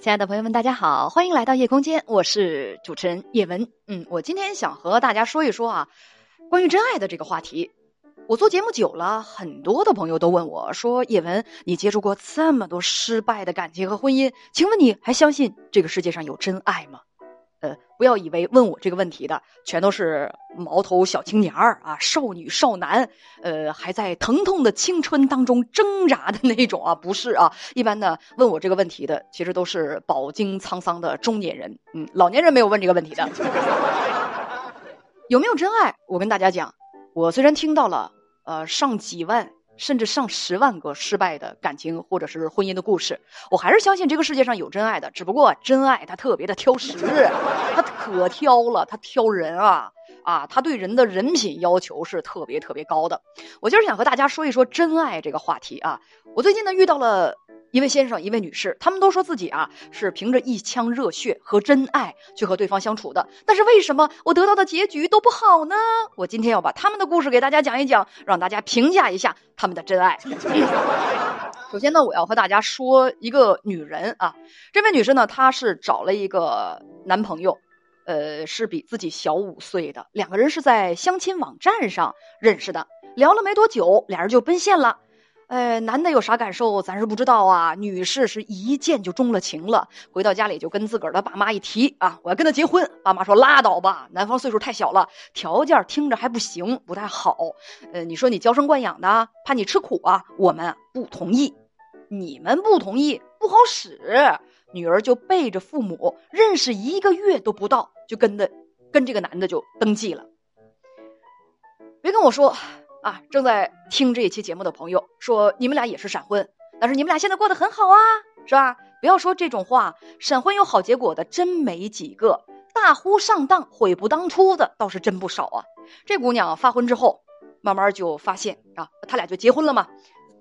亲爱的朋友们，大家好，欢迎来到夜空间，我是主持人叶文。嗯，我今天想和大家说一说啊，关于真爱的这个话题。我做节目久了，很多的朋友都问我说：“叶文，你接触过这么多失败的感情和婚姻，请问你还相信这个世界上有真爱吗？”不要以为问我这个问题的全都是毛头小青年儿啊，少女少男，呃，还在疼痛的青春当中挣扎的那种啊，不是啊。一般的问我这个问题的，其实都是饱经沧桑的中年人。嗯，老年人没有问这个问题的。有没有真爱？我跟大家讲，我虽然听到了呃上几万。甚至上十万个失败的感情或者是婚姻的故事，我还是相信这个世界上有真爱的。只不过真爱它特别的挑食，它可挑了，它挑人啊啊，他对人的人品要求是特别特别高的。我就是想和大家说一说真爱这个话题啊。我最近呢遇到了。一位先生，一位女士，他们都说自己啊是凭着一腔热血和真爱去和对方相处的。但是为什么我得到的结局都不好呢？我今天要把他们的故事给大家讲一讲，让大家评价一下他们的真爱。首先呢，我要和大家说一个女人啊，这位女士呢，她是找了一个男朋友，呃，是比自己小五岁的，两个人是在相亲网站上认识的，聊了没多久，俩人就奔现了。呃，男的有啥感受，咱是不知道啊。女士是一见就中了情了，回到家里就跟自个儿的爸妈一提啊，我要跟他结婚。爸妈说拉倒吧，男方岁数太小了，条件听着还不行，不太好。呃，你说你娇生惯养的，怕你吃苦啊，我们不同意。你们不同意不好使，女儿就背着父母，认识一个月都不到，就跟的跟这个男的就登记了。别跟我说。啊，正在听这一期节目的朋友说，你们俩也是闪婚，但是你们俩现在过得很好啊，是吧？不要说这种话，闪婚有好结果的真没几个，大呼上当、悔不当初的倒是真不少啊。这姑娘发婚之后，慢慢就发现啊，他俩就结婚了嘛。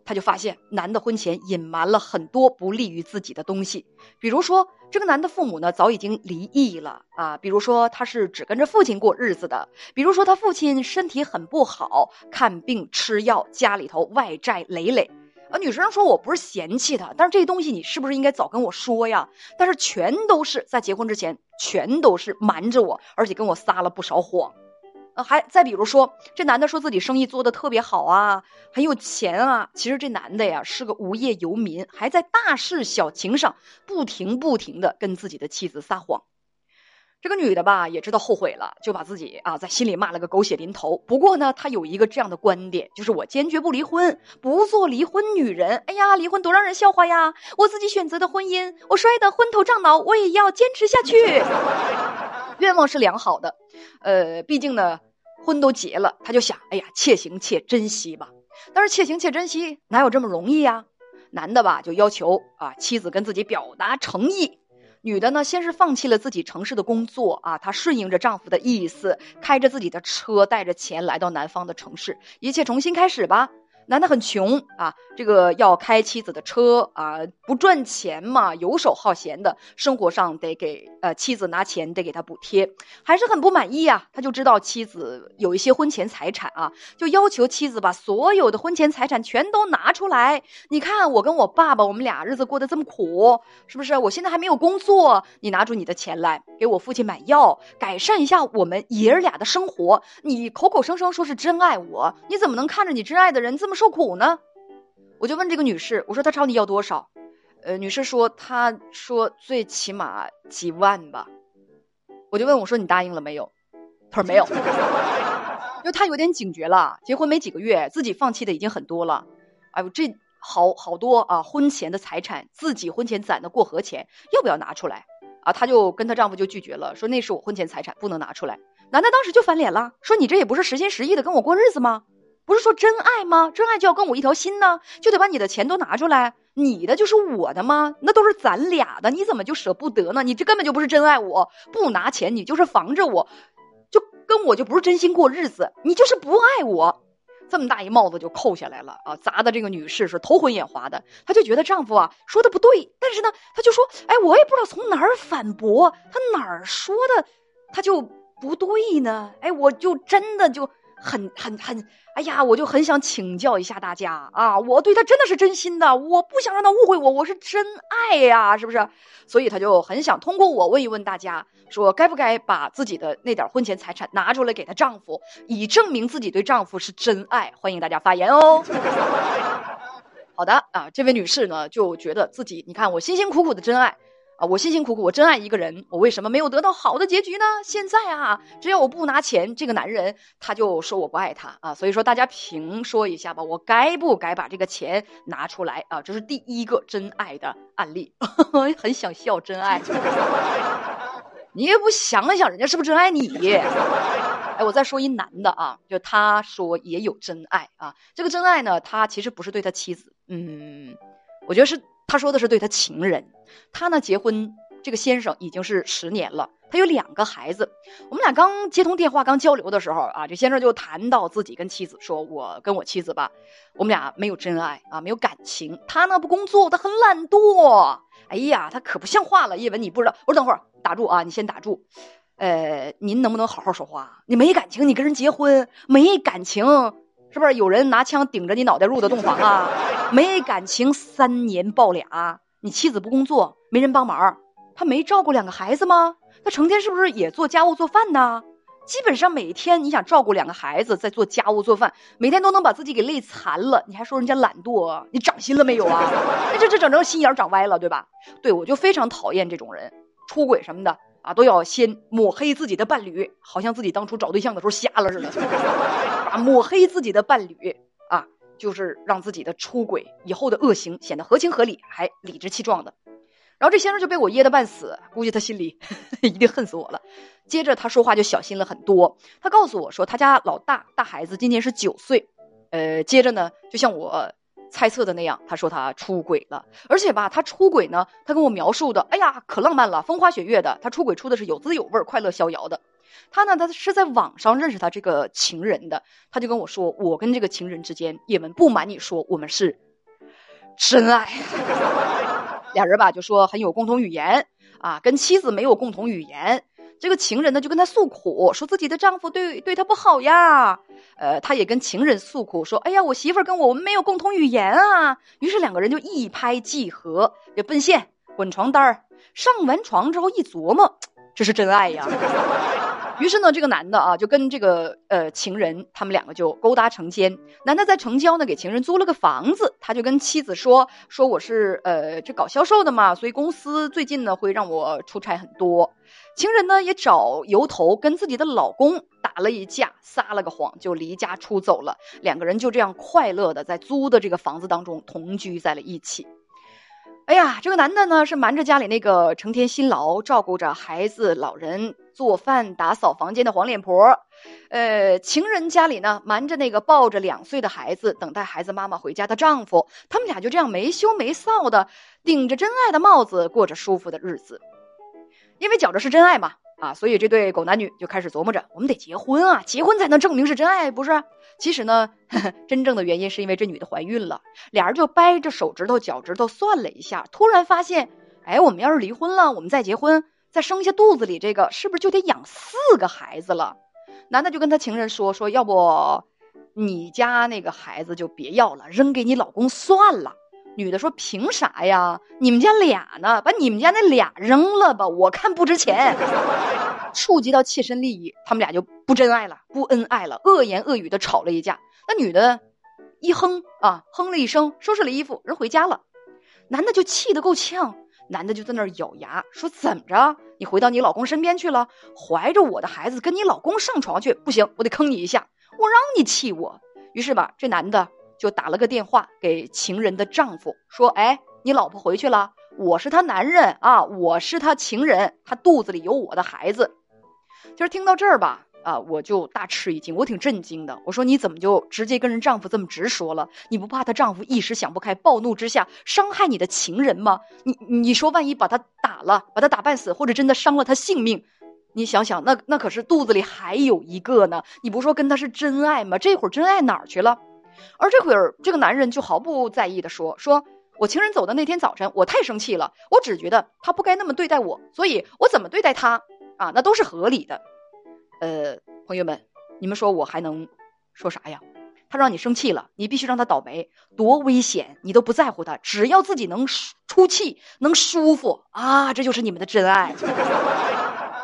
她就发现男的婚前隐瞒了很多不利于自己的东西，比如说这个男的父母呢早已经离异了啊，比如说他是只跟着父亲过日子的，比如说他父亲身体很不好，看病吃药，家里头外债累累。啊，女生说我不是嫌弃他，但是这些东西你是不是应该早跟我说呀？但是全都是在结婚之前，全都是瞒着我，而且跟我撒了不少谎。呃，还再比如说，这男的说自己生意做得特别好啊，很有钱啊。其实这男的呀是个无业游民，还在大事小情上不停不停的跟自己的妻子撒谎。这个女的吧也知道后悔了，就把自己啊在心里骂了个狗血淋头。不过呢，她有一个这样的观点，就是我坚决不离婚，不做离婚女人。哎呀，离婚多让人笑话呀！我自己选择的婚姻，我摔得昏头胀脑，我也要坚持下去。愿望是良好的，呃，毕竟呢，婚都结了，他就想，哎呀，且行且珍惜吧。但是且行且珍惜哪有这么容易呀？男的吧，就要求啊，妻子跟自己表达诚意；女的呢，先是放弃了自己城市的工作啊，她顺应着丈夫的意思，开着自己的车，带着钱来到南方的城市，一切重新开始吧。男的很穷啊，这个要开妻子的车啊，不赚钱嘛，游手好闲的，生活上得给呃妻子拿钱，得给他补贴，还是很不满意啊。他就知道妻子有一些婚前财产啊，就要求妻子把所有的婚前财产全都拿出来。你看我跟我爸爸，我们俩日子过得这么苦，是不是？我现在还没有工作，你拿出你的钱来给我父亲买药，改善一下我们爷儿俩的生活。你口口声声说是真爱我，你怎么能看着你真爱的人这么？受苦呢，我就问这个女士，我说她朝你要多少？呃，女士说，她说最起码几万吧。我就问我说你答应了没有？她说没有，因为她有点警觉了，结婚没几个月，自己放弃的已经很多了。哎呦，这好好多啊，婚前的财产，自己婚前攒的过河钱，要不要拿出来？啊，她就跟她丈夫就拒绝了，说那是我婚前财产，不能拿出来。男的当时就翻脸了，说你这也不是实心实意的跟我过日子吗？不是说真爱吗？真爱就要跟我一条心呢，就得把你的钱都拿出来。你的就是我的吗？那都是咱俩的，你怎么就舍不得呢？你这根本就不是真爱我，不拿钱你就是防着我，就跟我就不是真心过日子，你就是不爱我。这么大一帽子就扣下来了啊！砸的这个女士是头昏眼花的，她就觉得丈夫啊说的不对，但是呢，她就说：“哎，我也不知道从哪儿反驳，他哪儿说的他就不对呢？哎，我就真的就。”很很很，哎呀，我就很想请教一下大家啊！我对他真的是真心的，我不想让他误会我，我是真爱呀，是不是？所以他就很想通过我问一问大家，说该不该把自己的那点婚前财产拿出来给她丈夫，以证明自己对丈夫是真爱。欢迎大家发言哦。好的啊，这位女士呢就觉得自己，你看我辛辛苦苦的真爱。啊，我辛辛苦苦，我真爱一个人，我为什么没有得到好的结局呢？现在啊，只要我不拿钱，这个男人他就说我不爱他啊。所以说，大家评说一下吧，我该不该把这个钱拿出来啊？这是第一个真爱的案例，很想笑，真爱。你也不想想，人家是不是真爱你？哎，我再说一男的啊，就他说也有真爱啊。这个真爱呢，他其实不是对他妻子，嗯，我觉得是。他说的是对他情人，他呢结婚，这个先生已经是十年了，他有两个孩子。我们俩刚接通电话，刚交流的时候啊，这先生就谈到自己跟妻子说：“我跟我妻子吧，我们俩没有真爱啊，没有感情。他呢不工作，他很懒惰。哎呀，他可不像话了。叶文，你不知道？我说等会儿打住啊，你先打住。呃，您能不能好好说话？你没感情，你跟人结婚没感情？”是不是有人拿枪顶着你脑袋入的洞房啊？没感情，三年抱俩，你妻子不工作，没人帮忙，他没照顾两个孩子吗？他成天是不是也做家务做饭呢？基本上每天你想照顾两个孩子，在做家务做饭，每天都能把自己给累残了，你还说人家懒惰？你长心了没有啊？那 这这整成心眼长歪了，对吧？对我就非常讨厌这种人，出轨什么的。啊，都要先抹黑自己的伴侣，好像自己当初找对象的时候瞎了似的。啊，抹黑自己的伴侣啊，就是让自己的出轨以后的恶行显得合情合理，还理直气壮的。然后这先生就被我噎得半死，估计他心里 一定恨死我了。接着他说话就小心了很多，他告诉我说，他家老大大孩子今年是九岁。呃，接着呢，就像我。猜测的那样，他说他出轨了，而且吧，他出轨呢，他跟我描述的，哎呀，可浪漫了，风花雪月的。他出轨出的是有滋有味、快乐逍遥的。他呢，他是在网上认识他这个情人的，他就跟我说，我跟这个情人之间，也门不瞒你说，我们是真爱。俩人吧，就说很有共同语言啊，跟妻子没有共同语言。这个情人呢，就跟他诉苦，说自己的丈夫对对她不好呀。呃，他也跟情人诉苦，说：“哎呀，我媳妇儿跟我我们没有共同语言啊。”于是两个人就一拍即合，也奔现、滚床单儿。上完床之后一琢磨，这是真爱呀。于是呢，这个男的啊，就跟这个呃情人，他们两个就勾搭成奸。男的在城郊呢，给情人租了个房子，他就跟妻子说：“说我是呃这搞销售的嘛，所以公司最近呢会让我出差很多。”情人呢也找由头跟自己的老公打了一架，撒了个谎，就离家出走了。两个人就这样快乐的在租的这个房子当中同居在了一起。哎呀，这个男的呢是瞒着家里那个成天辛劳照顾着孩子、老人、做饭、打扫房间的黄脸婆，呃，情人家里呢瞒着那个抱着两岁的孩子等待孩子妈妈回家的丈夫，他们俩就这样没羞没臊的顶着真爱的帽子过着舒服的日子，因为觉着是真爱嘛。啊，所以这对狗男女就开始琢磨着，我们得结婚啊，结婚才能证明是真爱，不是？其实呢，真正的原因是因为这女的怀孕了，俩人就掰着手指头、脚趾头算了一下，突然发现，哎，我们要是离婚了，我们再结婚，再生下肚子里这个，是不是就得养四个孩子了？男的就跟他情人说，说要不，你家那个孩子就别要了，扔给你老公算了。女的说：“凭啥呀？你们家俩呢？把你们家那俩扔了吧，我看不值钱。触及到切身利益，他们俩就不真爱了，不恩爱了，恶言恶语的吵了一架。那女的，一哼啊，哼了一声，收拾了衣服，人回家了。男的就气得够呛，男的就在那儿咬牙说：怎么着？你回到你老公身边去了，怀着我的孩子跟你老公上床去？不行，我得坑你一下，我让你气我。于是吧，这男的。”就打了个电话给情人的丈夫，说：“哎，你老婆回去了，我是她男人啊，我是她情人，她肚子里有我的孩子。”其实听到这儿吧，啊，我就大吃一惊，我挺震惊的。我说：“你怎么就直接跟人丈夫这么直说了？你不怕她丈夫一时想不开，暴怒之下伤害你的情人吗？你你说，万一把他打了，把他打半死，或者真的伤了他性命，你想想，那那可是肚子里还有一个呢。你不说跟他是真爱吗？这会儿真爱哪儿去了？”而这会儿，这个男人就毫不在意的说：“说我情人走的那天早晨，我太生气了，我只觉得他不该那么对待我，所以我怎么对待他啊，那都是合理的。”呃，朋友们，你们说我还能说啥呀？他让你生气了，你必须让他倒霉，多危险，你都不在乎他，只要自己能出气，能舒服啊，这就是你们的真爱。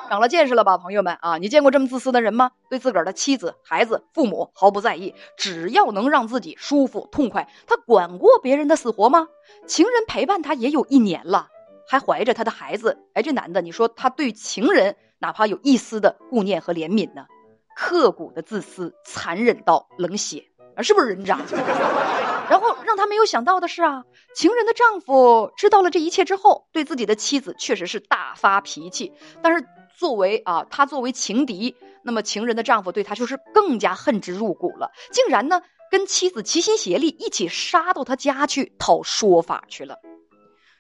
长了见识了吧，朋友们啊！你见过这么自私的人吗？对自个儿的妻子、孩子、父母毫不在意，只要能让自己舒服痛快，他管过别人的死活吗？情人陪伴他也有一年了，还怀着他的孩子。哎，这男的，你说他对情人哪怕有一丝的顾念和怜悯呢？刻骨的自私，残忍到冷血啊！是不是人渣？然后让他没有想到的是啊，情人的丈夫知道了这一切之后，对自己的妻子确实是大发脾气，但是。作为啊，他作为情敌，那么情人的丈夫对他就是更加恨之入骨了，竟然呢跟妻子齐心协力一起杀到他家去讨说法去了，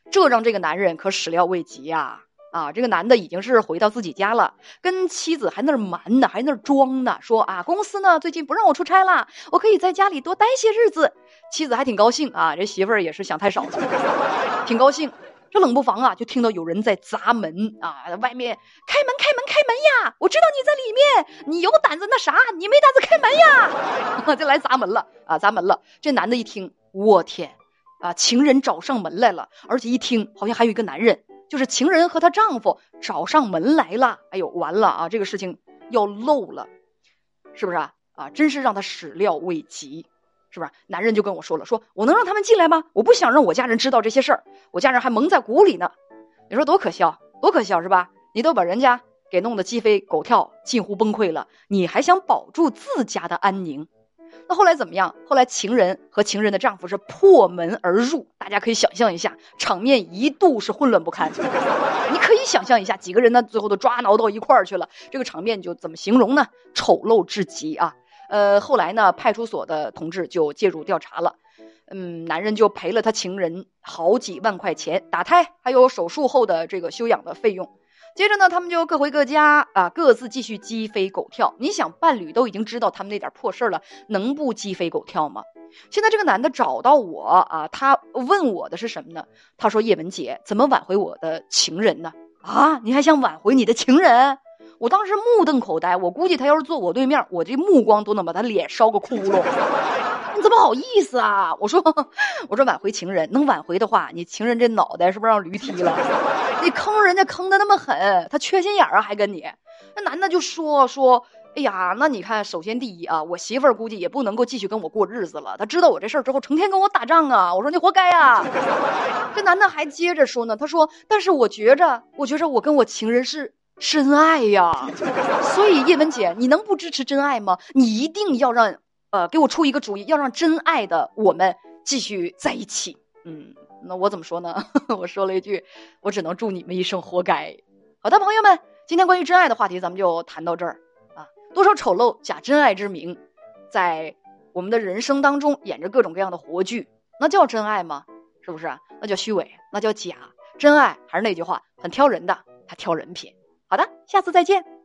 这让这个男人可始料未及呀！啊，这个男的已经是回到自己家了，跟妻子还那儿瞒呢，还那儿装呢，说啊公司呢最近不让我出差了，我可以在家里多待些日子。妻子还挺高兴啊，这媳妇儿也是想太少了，挺高兴。这冷不防啊，就听到有人在砸门啊，外面开门开门开门呀！我知道你在里面，你有胆子那啥，你没胆子开门呀？就来砸门了啊，砸门了！这男的一听，我天，啊，情人找上门来了，而且一听好像还有一个男人，就是情人和她丈夫找上门来了。哎呦，完了啊，这个事情要漏了，是不是啊？啊，真是让他始料未及。是不是？男人就跟我说了，说我能让他们进来吗？我不想让我家人知道这些事儿，我家人还蒙在鼓里呢。你说多可笑，多可笑是吧？你都把人家给弄得鸡飞狗跳，近乎崩溃了，你还想保住自家的安宁？那后来怎么样？后来情人和情人的丈夫是破门而入，大家可以想象一下，场面一度是混乱不堪。你可以想象一下，几个人呢，最后都抓挠到一块儿去了，这个场面就怎么形容呢？丑陋至极啊！呃，后来呢，派出所的同志就介入调查了，嗯，男人就赔了他情人好几万块钱，打胎还有手术后的这个休养的费用。接着呢，他们就各回各家啊，各自继续鸡飞狗跳。你想，伴侣都已经知道他们那点破事了，能不鸡飞狗跳吗？现在这个男的找到我啊，他问我的是什么呢？他说：“叶文姐，怎么挽回我的情人呢？啊，你还想挽回你的情人？”我当时目瞪口呆，我估计他要是坐我对面，我这目光都能把他脸烧个窟窿。你怎么好意思啊？我说，我说挽回情人能挽回的话，你情人这脑袋是不是让驴踢了？你坑人家坑的那么狠，他缺心眼儿啊，还跟你。那男的就说说，哎呀，那你看，首先第一啊，我媳妇儿估计也不能够继续跟我过日子了。他知道我这事儿之后，成天跟我打仗啊。我说你活该啊。这男的还接着说呢，他说，但是我觉着，我觉着我跟我情人是。真爱呀，所以叶文姐，你能不支持真爱吗？你一定要让，呃，给我出一个主意，要让真爱的我们继续在一起。嗯，那我怎么说呢？我说了一句，我只能祝你们一生活该。好的，朋友们，今天关于真爱的话题，咱们就谈到这儿啊。多少丑陋假真爱之名，在我们的人生当中演着各种各样的活剧，那叫真爱吗？是不是？那叫虚伪，那叫假。真爱还是那句话，很挑人的，他挑人品。好的，下次再见。